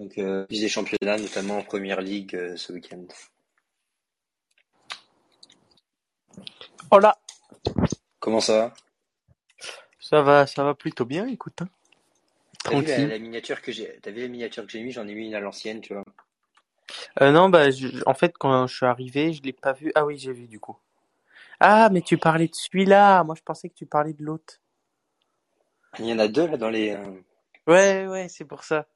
Donc, euh, plus des championnats, notamment en première ligue euh, ce week-end. Hola, Comment ça va? Ça va, ça va plutôt bien, écoute. hein. T'as vu la, Tranquille. la miniature que j'ai, t'as vu la miniature que j'ai mis J'en ai mis une à l'ancienne, tu vois. Euh, non, bah, je- en fait, quand je suis arrivé, je l'ai pas vu. Ah oui, j'ai vu du coup. Ah, mais tu parlais de celui-là. Moi, je pensais que tu parlais de l'autre. Il y en a deux là dans les. euh, Ouais, ouais, c'est pour ça.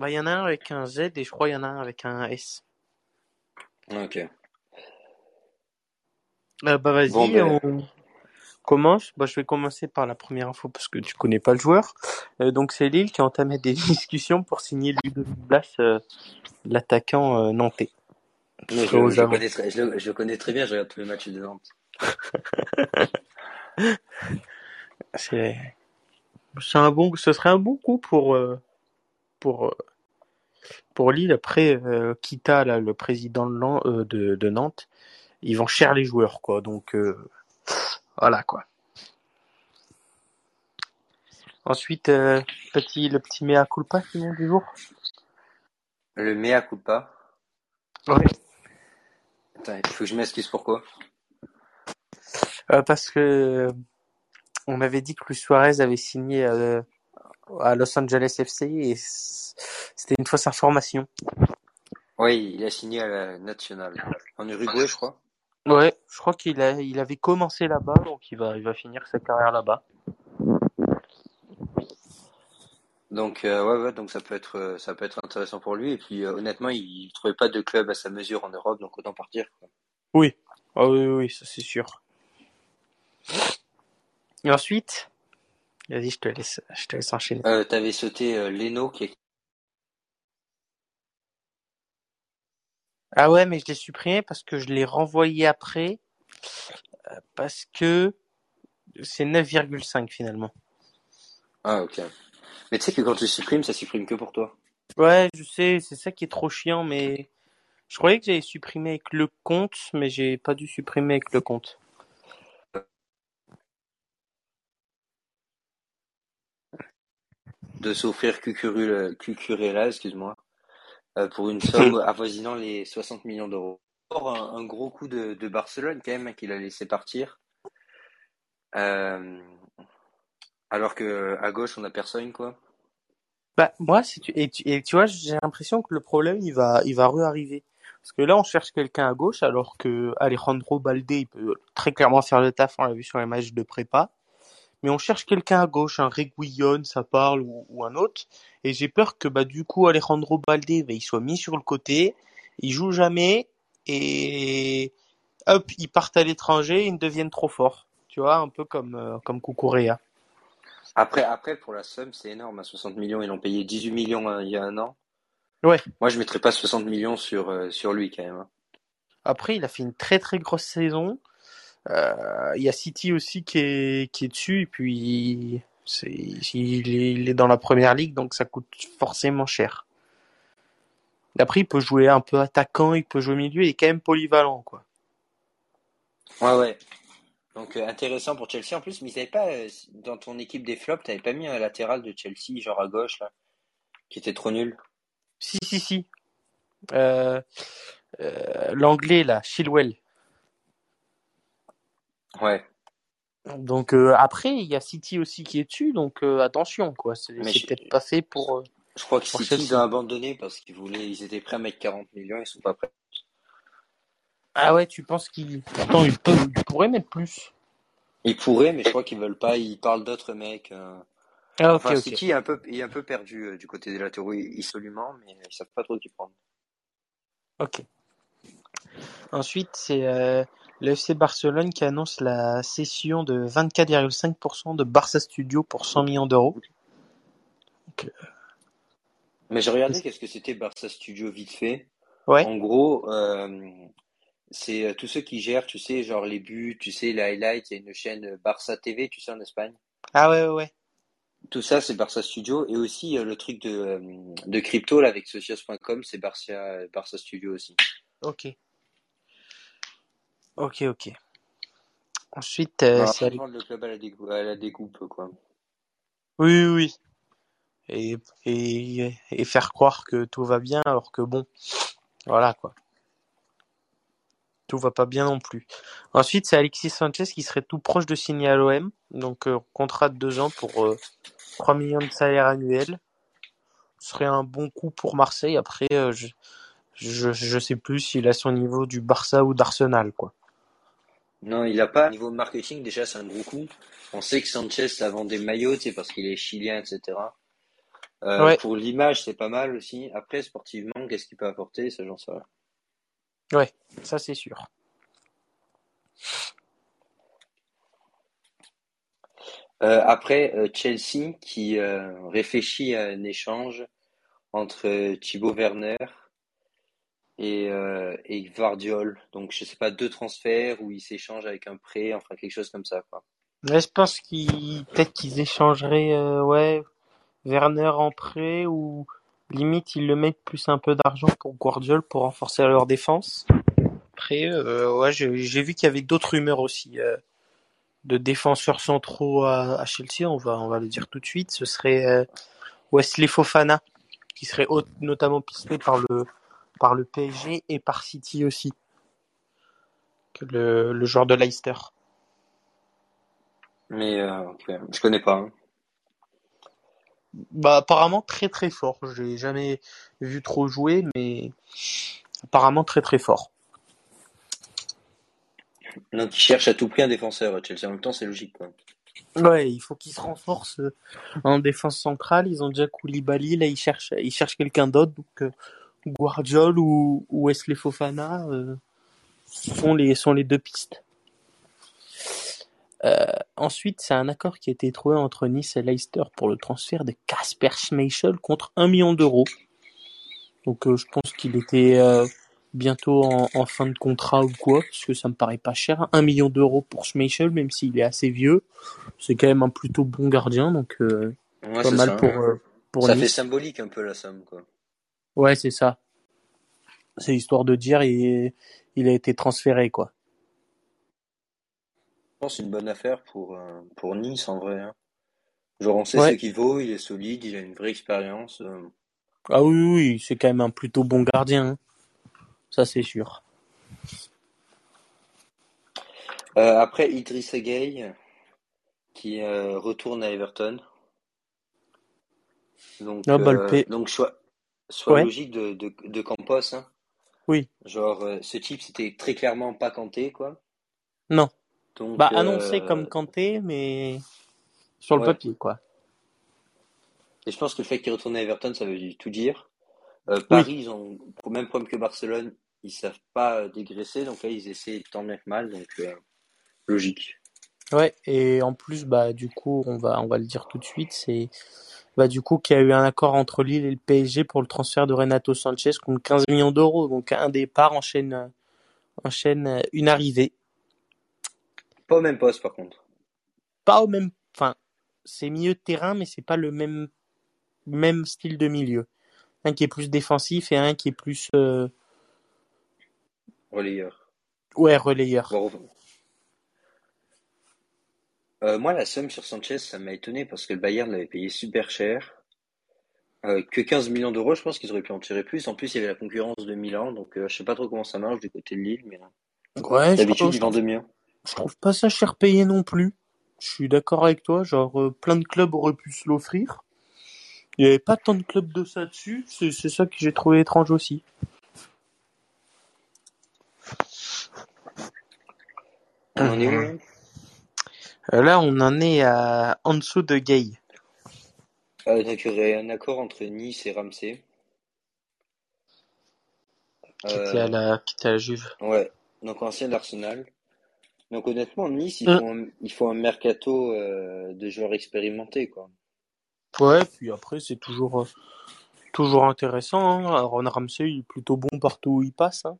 Bah, il y en a un avec un Z et je crois qu'il y en a un avec un S. Ok. Euh, bah, vas-y, Bon, ben, on commence. Bah, je vais commencer par la première info parce que tu connais pas le joueur. Euh, donc, c'est Lille qui a entamé des discussions pour signer Ludovic Blas, euh, l'attaquant euh, nantais. non, je, avant. connais très, je, le- je le connais très bien, je regarde tous les matchs de Nantes. C'est, c'est un bon, ce serait un bon coup pour, euh, pour, euh, pour Lille. Après, euh, Kita, là, le président de, euh, de, de Nantes, ils vont cher les joueurs, quoi. Donc, voilà, quoi. Ensuite, euh, petit, le petit mea culpa, Simon, du jour. Le mea culpa. Ouais. Attends, il faut que je m'excuse pourquoi. Euh, parce que on avait dit que Luis Suarez avait signé euh, à Los Angeles FC et c'était une fausse information. Oui, il a signé à la nationale. En Uruguay, je crois. Ouais, je crois qu'il a, il avait commencé là-bas, donc il va, il va finir sa carrière là-bas. Donc, euh, ouais, ouais, donc ça peut être, euh, ça peut être intéressant pour lui. Et puis, euh, honnêtement, il, il trouvait pas de club à sa mesure en Europe, donc autant partir. quoi. Oui, ah oui, oui, ça c'est sûr. Et ensuite, vas-y, je te laisse, je te laisse enchaîner. Euh, t'avais sauté euh, Leno qui est... Ah ouais, mais je l'ai supprimé parce que je l'ai renvoyé après, euh, parce que c'est 9,5 finalement. Ah, ok. Mais tu sais que quand tu supprimes, ça supprime que pour toi. Ouais, je sais, c'est ça qui est trop chiant, mais je croyais que j'avais supprimé avec le compte, mais j'ai pas dû supprimer avec le compte. De s'offrir Cucurella, excuse-moi, euh, pour une somme avoisinant les 60 millions d'euros. Un, un gros coup de, de Barcelone quand même, hein, qu'il a laissé partir. Euh, alors que à gauche, on a personne, quoi. Bah, moi, si tu, et tu, et tu vois, j'ai l'impression que le problème, il va, il va re-arriver. Parce que là, on cherche quelqu'un à gauche, alors que Alejandro Balde, il peut très clairement faire le taf, on l'a vu sur les matchs de prépa. Mais on cherche quelqu'un à gauche, un Reguilon, ça parle, ou, ou un autre. Et j'ai peur que, bah, du coup, Alejandro Balde, bah, il soit mis sur le côté, il joue jamais, et hop, ils partent à l'étranger, ils deviennent trop forts. Tu vois, un peu comme, euh, comme Kukurea. Après, après, pour la somme, c'est énorme. À 60 millions, ils l'ont payé 18 millions hein, il y a un an. Ouais. Moi, je mettrais pas 60 millions sur, euh, sur lui quand même. hein. Après, il a fait une très très grosse saison. Euh, Il y a City aussi qui est, qui est dessus, et puis c'est, il est, il est dans la première ligue, donc ça coûte forcément cher. Après, il peut jouer un peu attaquant, il peut jouer milieu, il est quand même polyvalent, quoi. Ouais, ouais. Donc euh, intéressant pour Chelsea en plus, mais ils pas euh, dans ton équipe des flops, t'avais pas mis un latéral de Chelsea, genre à gauche là, qui était trop nul? Si, si, si. Euh, l'anglais, là, Chilwell. Ouais. Donc euh, après, il y a City aussi qui est dessus, donc euh, attention, quoi. C'est peut-être pas fait pour, euh, je crois que City ils ont abandonné parce qu'ils voulaient, ils étaient prêts à mettre 40 millions, ils sont pas prêts. Ah ouais, tu penses qu'il... Pourtant, il, peut, il pourrait mettre plus. Ils pourraient, mais je crois qu'ils veulent pas. Ils parlent d'autres mecs. euh. Ah Enfin. City est un peu, est un peu perdu du côté des latéraux, absolument, mais ils savent pas trop qui prendre. Ok. Ensuite, c'est le FC Barcelone qui annonce la cession de 24,5% de Barça Studio pour 100 millions d'euros. Donc, euh, Mais j'ai regardé qu'est-ce que c'était Barça Studio vite fait. ouais. En gros, euh, c'est euh, tous ceux qui gèrent, tu sais, genre les buts, tu sais, les highlights. Il y a une chaîne Barça TV, tu sais, en Espagne. Ah ouais, ouais, ouais. Tout ça, c'est Barça Studio. Et aussi, le truc de, de crypto, là, avec socios.com, c'est Barça, Barça Studio aussi. Ok. Ok, ok. Ensuite, euh, Non, c'est... le club à la découpe, à la découpe, quoi. Oui, oui, oui. et, et, et faire croire que tout va bien alors que bon, voilà quoi. Tout va pas bien non plus. Ensuite, c'est Alexis Sanchez qui serait tout proche de signer à l'OM. Donc, euh, contrat de deux ans pour euh, 3 millions de salaire annuel. Ce serait un bon coup pour Marseille. Après, euh, je, je, je sais plus s'il a son niveau du Barça ou d'Arsenal, quoi. Non, il a pas. Niveau marketing, déjà, c'est un gros coup. On sait que Sanchez, ça vend des maillots, c'est parce qu'il est chilien, etc. Euh, Ouais, pour l'image, c'est pas mal aussi. Après, sportivement, qu'est-ce qu'il peut apporter? Ça, j'en sais rien. ouais, ça c'est sûr. Euh, après, euh, Chelsea qui euh, réfléchit à un échange entre Thibaut Werner et, euh, et Gvardiol. Donc, je sais pas, deux transferts où ils s'échangent avec un prêt, enfin quelque chose comme ça, quoi. Mais je pense qu'ils peut-être qu'ils échangeraient, euh, ouais, Werner en prêt ou limite ils le mettent plus un peu d'argent pour Guardiola pour renforcer leur défense. Après, euh, ouais, j'ai j'ai vu qu'il y avait d'autres rumeurs aussi euh, de défenseurs centraux à, à Chelsea. On va on va le dire tout de suite. Ce serait euh, Wesley Fofana qui serait haut- notamment pisté par le par le PSG et par City aussi, le, le joueur de Leicester. Mais euh, je connais pas. hein. Bah apparemment très très fort. Je l'ai jamais vu trop jouer, mais apparemment très très fort. Donc, ils cherchent à tout prix un défenseur à Chelsea. En même temps, c'est logique, quoi. Ouais, il faut qu'ils se renforcent euh, en défense centrale. Ils ont déjà Koulibaly, là ils cherchent ils cherchent quelqu'un d'autre. Donc euh, Guardiol ou, Wesley Fofana euh, sont les sont les deux pistes. Euh, ensuite, c'est un accord qui a été trouvé entre Nice et Leicester pour le transfert de Kasper Schmeichel contre un million d'euros. Donc euh, je pense qu'il était euh, bientôt en, en fin de contrat ou quoi, parce que ça me paraît pas cher. Un million d'euros pour Schmeichel, même s'il est assez vieux, c'est quand même un plutôt bon gardien, donc euh, Ouais, pas c'est mal ça. pour euh, pour Ça fait symbolique un peu la somme, quoi. Ouais, c'est ça. C'est histoire de dire il, il a été transféré quoi. Je pense que c'est une bonne affaire pour, euh, pour Nice, en vrai. hein. Genre, on sait ce qu'il vaut, il est solide, il a une vraie expérience. euh. Ah oui, oui, c'est quand même un plutôt bon gardien, hein. ça c'est sûr. Euh, après, Idrissa Gueye, qui retourne à Everton. Donc, Ah bah le P. donc soit, soit Ouais, logique de, de, de Campos. Hein. oui, Genre, euh, ce type, c'était très clairement pas Kanté, quoi. non. Donc, Bah annoncé comme euh, Kanté, mais sur le ouais. papier quoi. Et je pense que le fait qu'il retourne à Everton, ça veut tout dire. Euh, Oui, Paris, ils ont le même problème que Barcelone, ils savent pas dégraisser, donc là, ils essaient tant bien que mal, donc euh, logique. ouais. Et en plus, bah du coup, on va on va le dire tout de suite, c'est bah du coup qu'il y a eu un accord entre Lille et le PSG pour le transfert de Renato Sanchez contre 15 millions d'euros. Donc un départ enchaîne euh, enchaîne une arrivée. Pas au même poste, par contre. Pas au même, enfin, c'est milieu de terrain, mais c'est pas le même même style de milieu. Un qui est plus défensif et un qui est plus euh, Relayeur. ouais relayeur. Bon, euh, moi, la somme sur Sanchez, ça m'a étonné parce que le Bayern l'avait payé super cher. Euh, que 15 millions d'euros, je pense qu'ils auraient pu en tirer plus. En plus, il y avait la concurrence de Milan, donc euh, je sais pas trop comment ça marche du côté de Lille, mais Ouais, je d'habitude, ils vendent mieux. je trouve pas ça cher payé non plus. Je suis d'accord avec toi, genre euh, plein de clubs auraient pu se l'offrir. Il y avait pas tant de clubs de ça dessus, c'est c'est ça que j'ai trouvé étrange aussi. On en est où. Là Euh, Là, on en est à en dessous de Gay. Euh, Donc, il y aurait un accord entre Nice et Ramsey. qui était à Euh, la qui était à la Juve. ouais, donc ancien d'Arsenal. Donc, honnêtement, Nice, ils Mm. font un, ils font un mercato euh, de joueurs expérimentés, quoi. Ouais, puis après c'est toujours euh, toujours intéressant. Hein. Aaron Ramsey il est plutôt bon partout où il passe. Hein.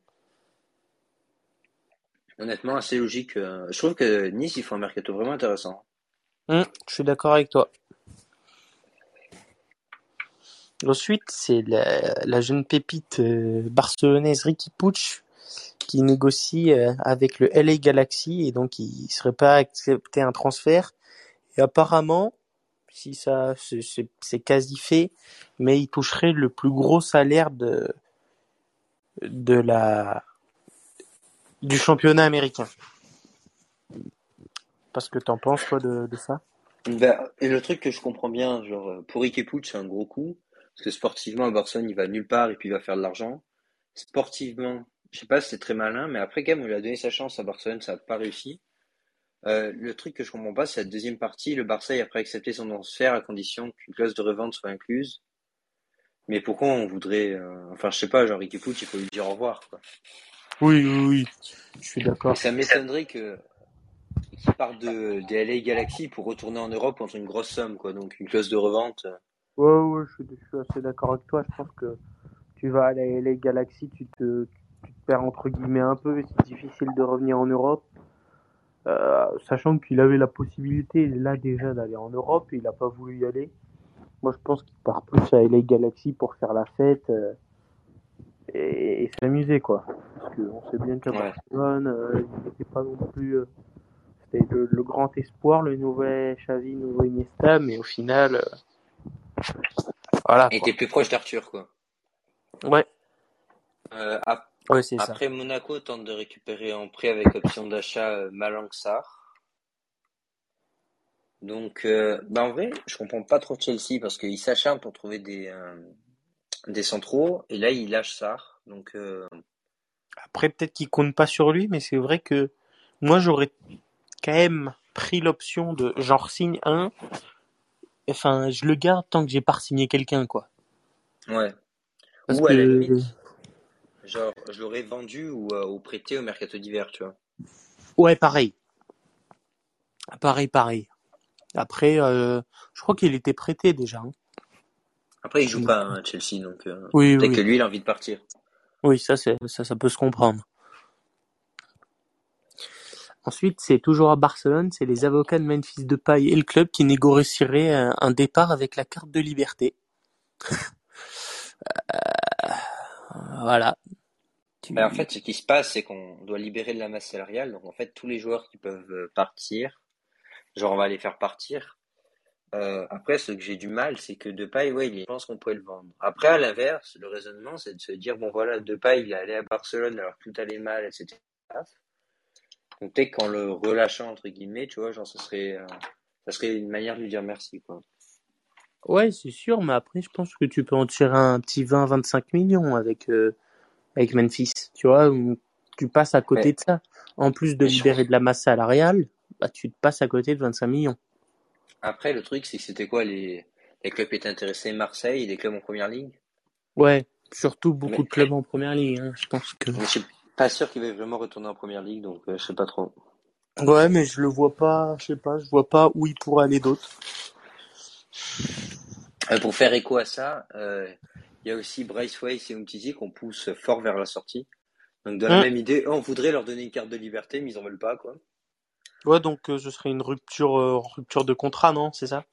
Honnêtement, assez logique. euh, Je trouve que Nice, ils font un mercato vraiment intéressant. Hum, je suis d'accord avec toi. Ensuite, c'est la, jeune pépite euh, barcelonaise Ricky Puig qui négocie euh, avec le LA Galaxy et donc il serait pas accepté un transfert. Et apparemment, si ça, c'est- quasi fait, mais il toucherait le plus gros salaire de la du championnat américain. Parce que t'en penses quoi de, ça? Ben, et le truc que je comprends bien, genre, euh, pour Ricky c'est un gros coup. Parce que sportivement, Barcelone, il va nulle part et puis il va faire de l'argent. Sportivement, je sais pas c'est très malin, mais après, quand même, on lui a donné sa chance à Barcelone, ça n'a pas réussi. Euh, le truc que je comprends pas, c'est la deuxième partie. Le Barça a après accepté son transfert à condition qu'une clause de revente soit incluse. Mais pourquoi on voudrait, euh, enfin, je sais pas, genre Ricky Puig, il faut lui dire au revoir, quoi. Oui, oui, oui. Je suis d'accord. ça m'étonnerait que qu'il parte de des LA Galaxy pour retourner en Europe contre une grosse somme, quoi. Donc une clause de revente. Ouais, ouais, je suis, je suis assez d'accord avec toi. Je pense que tu vas à la LA Galaxy, tu te, tu te perds entre guillemets un peu c'est difficile de revenir en Europe. Euh, sachant qu'il avait la possibilité là déjà d'aller en Europe et il n'a pas voulu y aller. Moi, je pense qu'il part plus à LA Galaxy pour faire la fête euh, et, et s'amuser, quoi. Parce qu'on sait bien qu'à Ouais. Barcelone, euh, il n'était pas non plus. euh, c'était le, le grand espoir, le nouvel Xavi, le nouveau Iniesta, mais au final, euh, voilà. Quoi. t'es plus proche d'Arthur, quoi. Ouais, Euh, ap- ouais, c'est ça. après, Monaco tente de récupérer en prêt avec option d'achat Malang Sarr. Donc, bah en vrai, je comprends pas trop Chelsea parce qu'il s'acharne pour trouver des, des centraux et là, il lâche Sarr. Donc, euh, Après, peut-être qu'il compte pas sur lui, mais c'est vrai que moi, j'aurais quand même pris l'option de genre signe un. Enfin, je le garde tant que j'ai pas signé quelqu'un, quoi. ouais. Parce Ou à la que limite, genre, je l'aurais vendu ou, euh, ou prêté au mercato d'hiver, tu vois. ouais, pareil, pareil, pareil. Après, euh, je crois qu'il était prêté déjà. hein. Après, il joue Donc, pas hein, à Chelsea, donc euh, oui, peut-être que lui, il a envie de partir. oui, ça, c'est ça, ça peut se comprendre. Ensuite, c'est toujours à Barcelone, c'est les avocats de Memphis Depay et le club qui négocieraient un, un départ avec la carte de liberté. Voilà. Tu- Ben, en fait, ce qui se passe, c'est qu'on doit libérer de la masse salariale. Donc, en fait, tous les joueurs qui peuvent euh, partir, genre, on va les faire partir. Euh, après, ce que j'ai du mal, c'est que Depay, ouais, il pense qu'on pourrait le vendre. Après, à l'inverse, le raisonnement, c'est de se dire, bon, voilà, Depay, il est allé à Barcelone alors que tout allait mal, etc. Donc, peut-être qu'en le relâchant, entre guillemets, tu vois, genre, ce serait, euh, ça serait une manière de lui dire merci, quoi. Ouais, c'est sûr, mais après, je pense que tu peux en tirer un petit 20-25 millions avec, euh, avec Memphis. Tu vois, où tu passes à côté de ça. En plus de libérer de la masse salariale, bah, tu te passes à côté de 25 millions. Après, le truc, c'est que c'était quoi les, les clubs qui étaient intéressés? Marseille, des clubs en première ligue? Ouais, surtout beaucoup Mais, de clubs en première ligue. hein. Je pense que. mais je suis pas sûr qu'il va vraiment retourner en première ligue, donc euh, je sais pas trop. Ouais, mais je le vois pas, je sais pas, je vois pas où il pourrait aller d'autre. Euh, pour faire écho à ça, euh, il y a aussi Bryce Weiss et Umtiti qu'on pousse fort vers la sortie. Donc dans la Hum. même idée, on voudrait leur donner une carte de liberté, mais ils en veulent pas, quoi. Ouais, donc euh, ce serait une rupture, euh, rupture de contrat, non? C'est ça?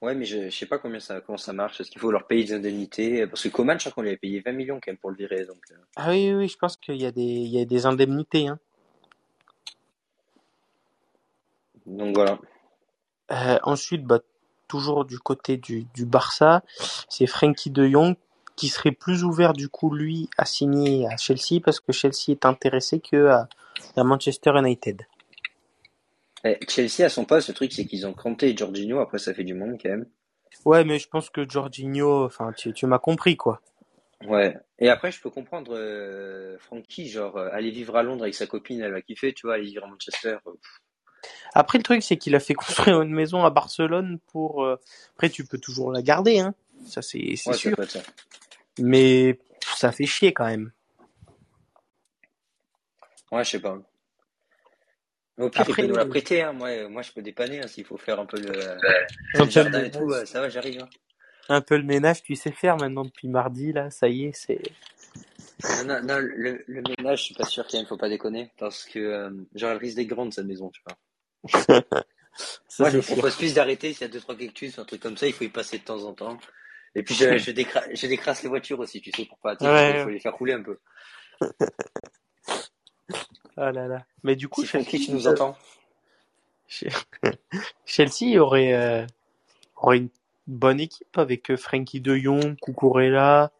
Ouais, mais je, je sais pas combien ça, comment ça marche. Est-ce qu'il faut leur payer des indemnités? Parce que Coman, je crois qu'on lui avait payé 20 millions quand même pour le virer, donc. euh, Ah oui, oui, oui, je pense qu'il y a des, il y a des indemnités, hein. Donc voilà. Ensuite, bah, toujours du côté du, du Barça, c'est Frankie de Jong qui serait plus ouvert du coup lui à signer à Chelsea parce que Chelsea est intéressé que à, à Manchester United. Eh, Chelsea, à son poste, le truc, c'est qu'ils ont Kanté et Jorginho. Après, ça fait du monde quand même. Ouais, mais je pense que Jorginho, enfin, tu, tu m'as compris quoi. Ouais. Et après, je peux comprendre euh, Frankie, genre, euh, aller vivre à Londres avec sa copine, elle va kiffer, tu vois, aller vivre à Manchester. euh, Après, le truc, c'est qu'il a fait construire une maison à Barcelone pour. euh, Après, tu peux toujours la garder, hein. Ça, c'est Ouais, sûr. ça. Mais ça fait chier quand même. Ouais, je sais pas. Au pire, il peut nous la euh, prêter, hein. Moi, euh, moi, je peux dépanner, hein, s'il faut faire un peu le, jardin et tout. euh, ça va, j'arrive. hein. un peu le ménage, tu sais faire maintenant depuis mardi, là. Ça y est, c'est. Non, non, non, le, le ménage, je suis pas sûr qu'il faut pas déconner. Parce que, euh, genre, elle risque d'être grande, cette maison, tu vois. Ça, Moi, je propose plus d'arrêter s'il y a deux, trois cactus, un truc comme ça, il faut y passer de temps en temps. Et puis, je, je, décra je décrasse les voitures aussi, tu sais, pour pas, sais, il faut, il Ouais. faut les faire rouler un peu. Ah là là. Mais du coup, Chelsea, nous euh, entends. Che- Chelsea aurait, euh, aurait une bonne équipe avec euh, Frankie de Jong, Cucurella.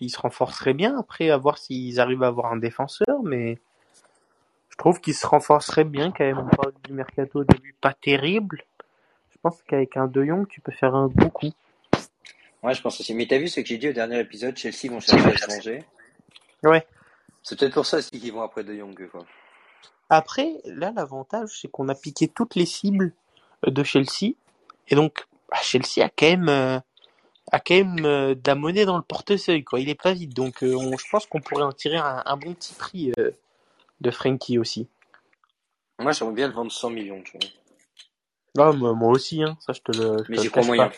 Ils se renforceraient bien après, à voir s'ils arrivent à avoir un défenseur, mais je trouve qu'ils se renforceraient bien quand même. On parle du mercato au début pas terrible. Je pense qu'avec un De Jong, tu peux faire un bon coup. Ouais, je pense aussi. Mais t'as vu ce que j'ai dit au dernier épisode? Chelsea vont chercher à se. Ouais. C'est peut-être pour ça aussi qu'ils vont après De Jong. Quoi. Après, là, l'avantage, c'est qu'on a piqué toutes les cibles de Chelsea. Et donc, bah, Chelsea a quand même, euh, a quand même euh, de la monnaie dans le portefeuille. Quoi. Il est pas vide. Donc, euh, on- je pense qu'on pourrait en tirer un, un bon petit prix euh, de Frankie aussi. Moi, j'aimerais bien le vendre 100 millions. Tu vois. Ah, moi, moi aussi, hein. ça je te le. je Mais crois cache moyen. pas.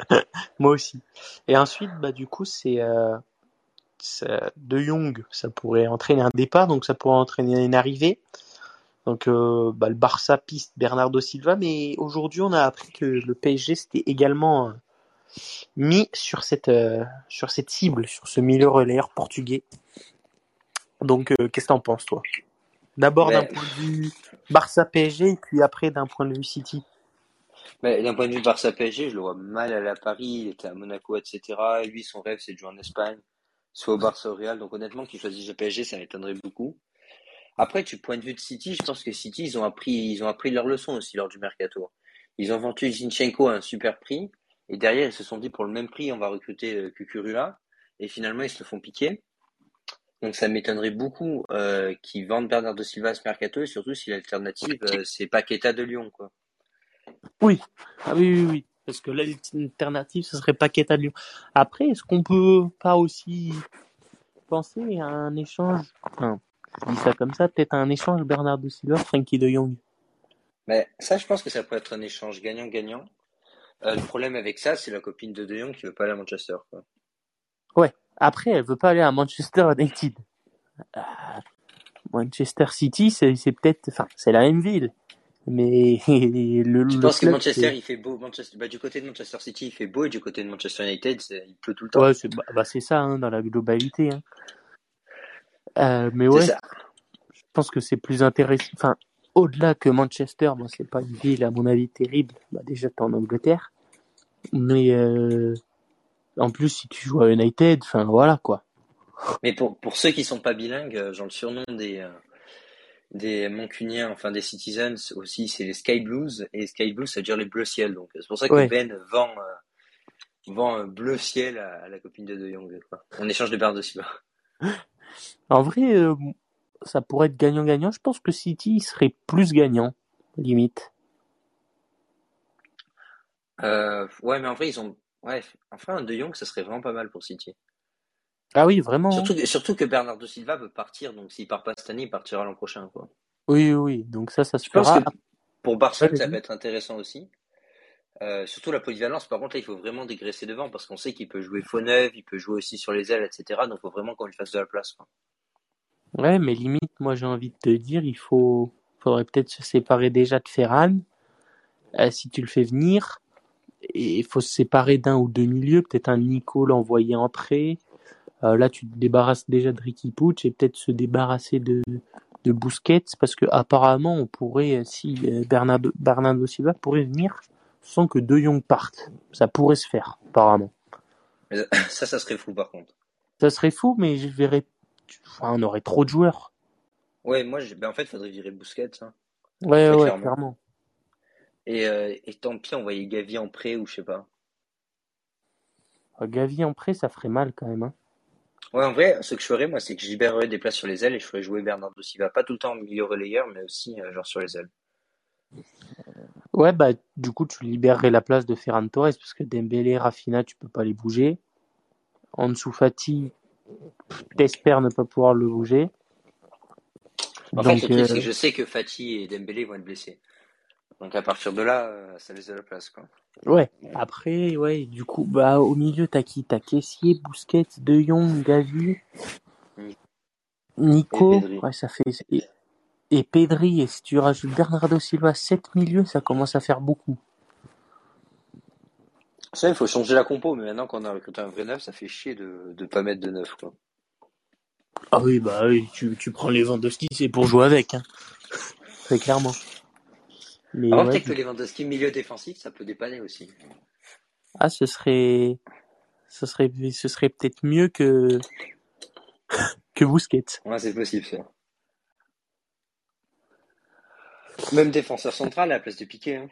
Moi aussi. Et ensuite, bah du coup, c'est euh, ça- De Jong, ça pourrait entraîner un départ, donc ça pourrait entraîner une arrivée. Donc euh, bah, le Barça piste Bernardo Silva, mais aujourd'hui on a appris que le PSG s'était également euh, mis sur cette euh, sur cette cible, sur ce milieu relayeur portugais. Donc euh, qu'est-ce que t'en penses toi? D'abord d'un Mais- point de vue Barça PSG, et puis après d'un point de vue City. Mais d'un point de vue Barça PSG, je le vois mal à Paris. Il était à Monaco, etc. Et lui, son rêve, c'est de jouer en Espagne, soit au Barça au Real. Donc honnêtement, qu'il choisisse le PSG, ça m'étonnerait beaucoup. Après, du point de vue de City, je pense que City, ils ont appris, ils ont appris leur leçon aussi lors du mercato. Ils ont vendu Zinchenko à un super prix. Et derrière, ils se sont dit, pour le même prix, on va recruter euh, Cucurella. Et finalement, ils se le font piquer. Donc ça m'étonnerait beaucoup euh, qu'ils vendent Bernardo Silva à ce mercato. Et surtout si l'alternative, euh, c'est Paqueta de Lyon, quoi. Oui, ah oui, oui, oui. Parce que là, l'alternative, ce serait Paqueta de Lyon. Après, est-ce qu'on peut pas aussi penser à un échange, enfin, je dis ça comme ça, peut-être à un échange Bernardo Silva, Frankie de Jong. Mais ça, je pense que ça peut être un échange gagnant-gagnant. Euh, le problème avec ça, c'est la copine de De Jong qui veut pas aller à Manchester. Quoi. Ouais. Après, elle veut pas aller à Manchester United. Ah, Manchester City, c'est peut-être, enfin, c'est la même ville. Mais le, Je pense que Manchester, il fait beau? Manchester, bah, du côté de Manchester City, il fait beau, et du côté de Manchester United, il pleut tout le temps. Ouais, c'est bah, bah, ça, hein, dans la globalité. Hein. Euh, mais ouais, ça. je pense que c'est plus intéressant. Enfin, au-delà que Manchester, bon, c'est pas une ville, à mon avis, terrible. Bah, déjà, t'es en Angleterre. Mais euh, en plus, si tu joues à United, enfin, voilà, quoi. Mais pour, pour ceux qui sont pas bilingues, euh, genre le surnom des, euh, des Mancuniens, enfin des Citizens aussi, c'est les Sky Blues. Et Sky Blues, ça veut dire les bleus ciel. Donc c'est pour ça que Ouais. Ben vend, euh, vend un bleu ciel à, à la copine de De Jong. Quoi. En échange de Bernardo Silva. En vrai, euh, ça pourrait être gagnant-gagnant. Je pense que City serait plus gagnant, limite. Euh, ouais, mais en vrai, ils ont. Ouais, enfin, De Jong, ça serait vraiment pas mal pour City. Ah oui, vraiment. Surtout que, surtout que Bernardo Silva veut partir, donc s'il part pas cette année, il partira l'an prochain. Quoi. Oui, oui, oui. Donc ça, ça se Je pense fera. que pour Barcelone, ça peut être intéressant aussi. Euh, surtout la polyvalence, par contre, là, il faut vraiment dégraisser devant parce qu'on sait qu'il peut jouer faux neuf, il peut jouer aussi sur les ailes, etc. Donc, il faut vraiment qu'on lui fasse de la place. Quoi. Ouais, mais limite, moi j'ai envie de te dire, il faut, faudrait peut-être se séparer déjà de Ferran, euh, si tu le fais venir, et il faut se séparer d'un ou deux milieux, peut-être un Nico l'envoyer entrer. Euh, là, tu te débarrasses déjà de Ricky Puig et peut-être se débarrasser de de Busquets parce que apparemment on pourrait, euh, si euh, Bernardo, Bernardo Silva pourrait venir sans que De Jong parte, ça pourrait se faire apparemment. Mais ça, ça serait fou, par contre. Ça serait fou, mais je verrais, enfin, on aurait trop de joueurs. Ouais, moi, j'ai- ben, en fait, il faudrait virer Busquets. hein. Ouais, ouais, clairement. clairement. Et, euh, et tant pis, envoyer Gavi en prêt ou je sais pas. Gavi en prêt, ça ferait mal quand même. Hein. Ouais, en vrai, ce que je ferais, moi, c'est que je libérerais des places sur les ailes et je ferais jouer Bernardo Silva. Pas tout le temps en milieu relayeur, mais aussi euh, genre sur les ailes. Ouais, bah, du coup, tu libérerais la place de Ferran Torres parce que Dembélé, Rafinha, tu peux pas les bouger. Ansu Fati, t'espères ne pas pouvoir le bouger. En Donc, fait, le truc, c'est euh, que je sais que Fati et Dembélé vont être blessés. Donc, à partir de là, euh, ça laisse de la place, quoi. ouais. Après, ouais, du coup, bah, au milieu, t'as qui? T'as Kessier, Busquets, De Jong, Gavi, Nico. Et Pedri. Ouais, ça fait, et, et Pedri. Et si tu rajoutes Bernardo Silva, 7 milieux, ça commence à faire beaucoup. Ça, il faut changer la compo, mais maintenant qu'on a recruté un vrai neuf, ça fait chier de ne pas mettre de neuf, quoi. Ah oui, bah oui, tu, tu prends les Lewandowski, c'est pour jouer avec, hein. Très clairement. Mais ouais, peut-être que Lewandowski milieu défensif, ça peut dépanner aussi. Ah, ce serait, ce serait, ce serait peut-être mieux que que Busquets. Ouais, c'est possible ça. Même défenseur central à la place de Piqué. Hein.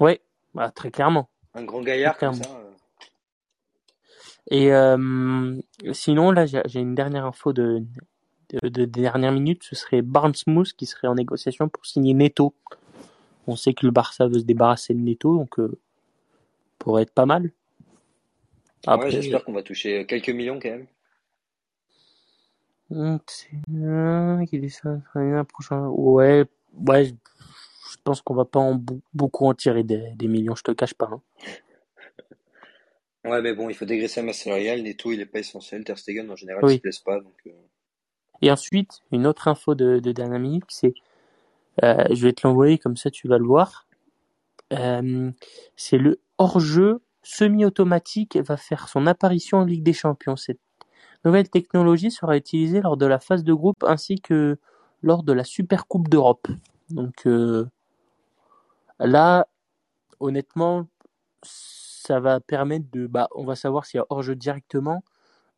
Ouais, bah, très clairement. Un grand gaillard comme clairement. ça. euh. Et euh, sinon, là, j'ai une dernière info de, de, de dernière minute. Ce serait Barnes-Smooth qui serait en négociation pour signer Neto. On sait que le Barça veut se débarrasser de Neto, donc euh, pourrait être pas mal. Ouais, j'espère qu'on va toucher quelques millions quand même. euh, prochain. Ouais, ouais. Je pense qu'on va pas en beaucoup en tirer des, des millions. Je te cache pas. hein. Ouais, mais bon, il faut dégraisser la masse salariale. Neto, il est pas essentiel. Ter Stegen, en général, il Oui. se blesse pas. Donc, euh, Et ensuite, une autre info de, de dernière minute, c'est, euh, je vais te l'envoyer comme ça, tu vas le voir. Euh, c'est le hors-jeu semi-automatique va faire son apparition en Ligue des Champions. Cette nouvelle technologie sera utilisée lors de la phase de groupe ainsi que lors de la Super Coupe d'Europe. Donc euh, là, honnêtement, ça va permettre de, bah, on va savoir s'il y a hors-jeu directement,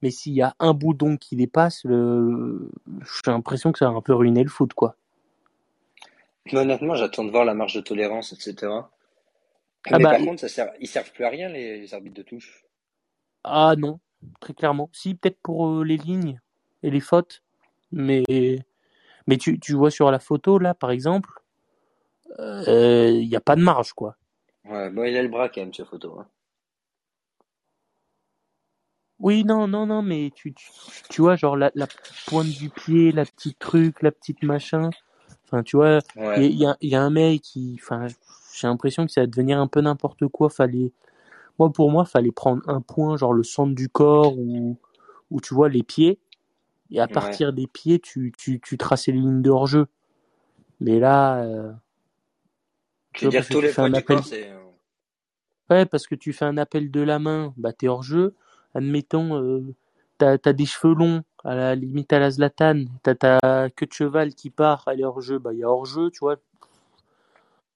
mais s'il y a un boudon qui dépasse, le... j'ai l'impression que ça va un peu ruiner le foot, quoi. Mais honnêtement, j'attends de voir la marge de tolérance, etc. Ah mais bah, par contre, ça sert, ils servent plus à rien, les, les arbitres de touche. Ah non, très clairement. Si, peut-être pour euh, les lignes et les fautes, mais mais tu, tu vois sur la photo là, par exemple, il n'y a pas de marge quoi. Ouais, bon, il a le bras quand même, cette photo. hein. Oui, non, non, non, mais tu, tu, tu vois, genre la, la pointe du pied, la petite truc, la petite machin. Enfin, tu vois, il y, a- Ouais. y a, il y a un mec qui, enfin, j'ai l'impression que ça va devenir un peu n'importe quoi. Fallait, moi pour moi, fallait prendre un point, genre le centre du corps ou, ou tu vois les pieds, et à Ouais. partir des pieds, tu, tu, tu traçais les lignes de hors-jeu. Mais là, euh, Tu veux dire tous les fais points un du appel, corps, c'est. euh, ouais, parce que tu fais un appel de la main, bah t'es hors-jeu. Admettons, euh, t'as, t'as des cheveux longs, à la limite à la Zlatan, t'as ta queue de cheval qui part, elle est hors-jeu, bah il y a hors-jeu, tu vois.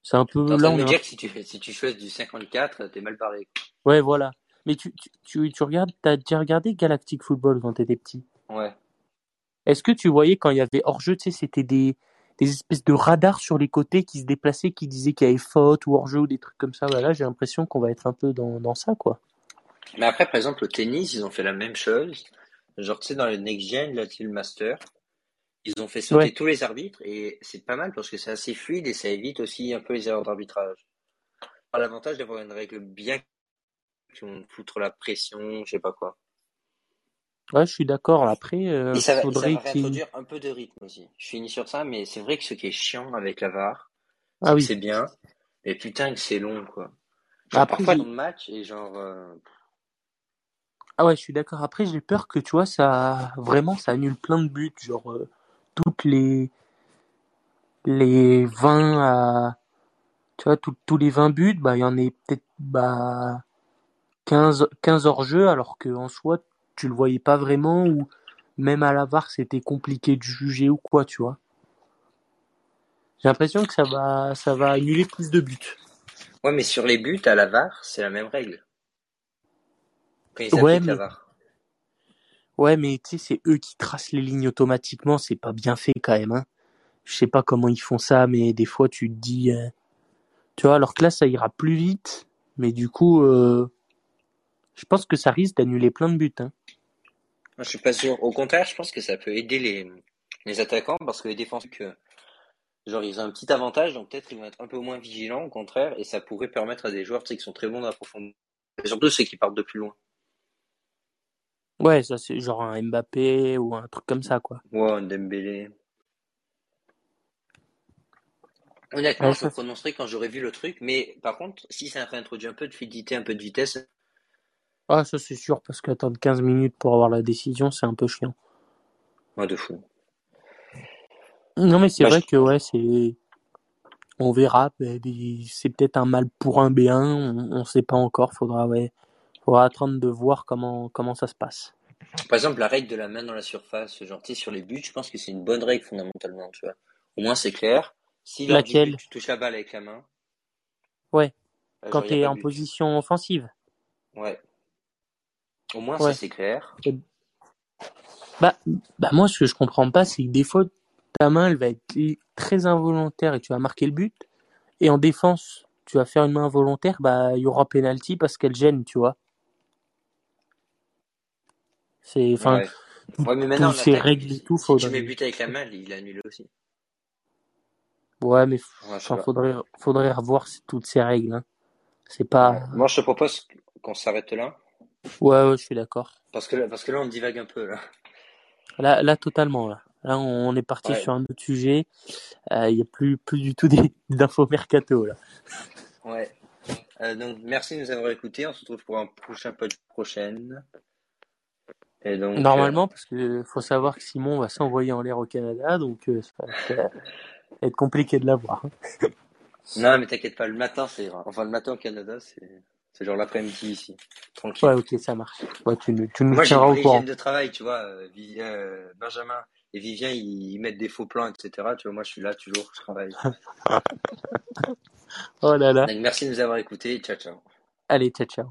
C'est un peu, là on est un dire que si tu, fais- si tu choisis du 54, t'es mal barré. Ouais, voilà. Mais tu, tu, tu, tu regardes, t'as déjà regardé Galactic Football quand t'étais petit? Ouais. Est-ce que tu voyais quand il y avait hors-jeu, tu sais, c'était des, des espèces de radars sur les côtés qui se déplaçaient, qui disaient qu'il y avait faute ou hors-jeu ou des trucs comme ça? Voilà, j'ai l'impression qu'on va être un peu dans, dans ça, quoi. Mais après, par exemple, au tennis, ils ont fait la même chose. Genre, tu sais, dans le Next Gen, là, le Master, ils ont fait sauter Ouais. tous les arbitres et c'est pas mal parce que c'est assez fluide et ça évite aussi un peu les erreurs d'arbitrage. L'avantage d'avoir une règle bien qui vont foutre la pression, je sais pas quoi. Ouais, je suis d'accord. Après, euh, Et ça va, et ça faudrait va réintroduire un peu de rythme aussi. Je finis sur ça, mais c'est vrai que ce qui est chiant avec la VAR, Ah c'est que oui. c'est bien, mais putain que c'est long, quoi. Genre, Après, parfois, dans le match, et genre, euh, Ah ouais, je suis d'accord. Après, j'ai peur que, tu vois, ça, vraiment, ça annule plein de buts. Genre, euh, toutes les, les 20 à, tu vois, tout- tous les 20 buts, bah, il y en est peut-être, bah, 15, 15 hors jeu, alors que en soi, tu le voyais pas vraiment, ou même à la VAR, c'était compliqué de juger ou quoi, tu vois. J'ai l'impression que ça va, ça va annuler plus de buts. ouais, mais sur les buts, à la VAR, c'est la même règle. Quand ils Ouais, la mais, ouais, mais tu sais, c'est eux qui tracent les lignes automatiquement, c'est pas bien fait quand même, hein. Je sais pas comment ils font ça, mais des fois, tu te dis, euh, tu vois, alors que là, ça ira plus vite, mais du coup, euh, je pense que ça risque d'annuler plein de buts, hein. Moi, je suis pas sûr. Au contraire, je pense que ça peut aider les, les attaquants parce que les défenseurs, que, genre, ils ont un petit avantage, donc peut-être ils vont être un peu moins vigilants, au contraire, et ça pourrait permettre à des joueurs, qui sont très bons dans la profondeur. Et surtout ceux qui partent de plus loin. Ouais, ça, c'est genre un Mbappé ou un truc comme ça, quoi. Ouais, un Dembélé. Honnêtement, Ouais, je me prononcerai quand j'aurai vu le truc, mais par contre, si ça réintroduit un peu de fluidité, un peu de vitesse, Ah, ça c'est sûr, parce qu'attendre 15 minutes pour avoir la décision, c'est un peu chiant. moi de fou. Non, mais c'est Bah, vrai je- que ouais, c'est. On verra. C'est peut-être un mal pour un B1, on, on sait pas encore. Faudra, ouais, faudra attendre de voir comment, comment ça se passe. Par exemple, la règle de la main dans la surface, genre, tu sais, sur les buts, je pense que c'est une bonne règle fondamentalement, tu vois. Au moins, c'est clair. Si Laquelle? tu touches la balle avec la main, Ouais. Euh, quand pas de en but. position offensive. Ouais. Au moins, Ouais. ça c'est clair. Bah, bah moi, ce que je comprends pas, c'est que des fois, ta main, elle va être très involontaire et tu vas marquer le but. Et en défense, tu vas faire une main volontaire, bah, il y aura penalty parce qu'elle gêne, tu vois. C'est, enfin, Ouais. Mais maintenant, règles et si, tout, si tu mets but avec la main, il est annulé aussi. ouais, mais, Ouais, faudrait, faudrait revoir toutes ces règles, hein. C'est pas, Moi, je te propose qu'on s'arrête là. ouais, ouais, je suis d'accord. Parce que, là- parce que là, on divague un peu, là. Là, là, totalement, là. Là, on est parti Ouais. sur un autre sujet. Euh, Il y a plus, plus du tout d'infos mercato, là. Ouais. Euh, donc, merci de nous avoir écoutés. On se retrouve pour un prochain pod prochaine. Et donc, euh, Normalement, parce que faut savoir que Simon va s'envoyer en l'air au Canada, donc euh, ça va être, euh, compliqué de l'avoir. hein. non, mais t'inquiète pas, le matin, c'est. Enfin, le matin au Canada, c'est, c'est genre l'après-midi ici. Tranquille. Ouais, ok, ça marche. Ouais, tu, nous- tu nous Moi, j'ai au courant. de travail, tu vois. euh, euh, Benjamin et Vivien, ils, ils mettent des faux plans, etc. Tu vois, moi, je suis là toujours, je travaille. Oh là là. Donc, merci de nous avoir écoutés. Ciao, ciao. Allez, ciao, ciao.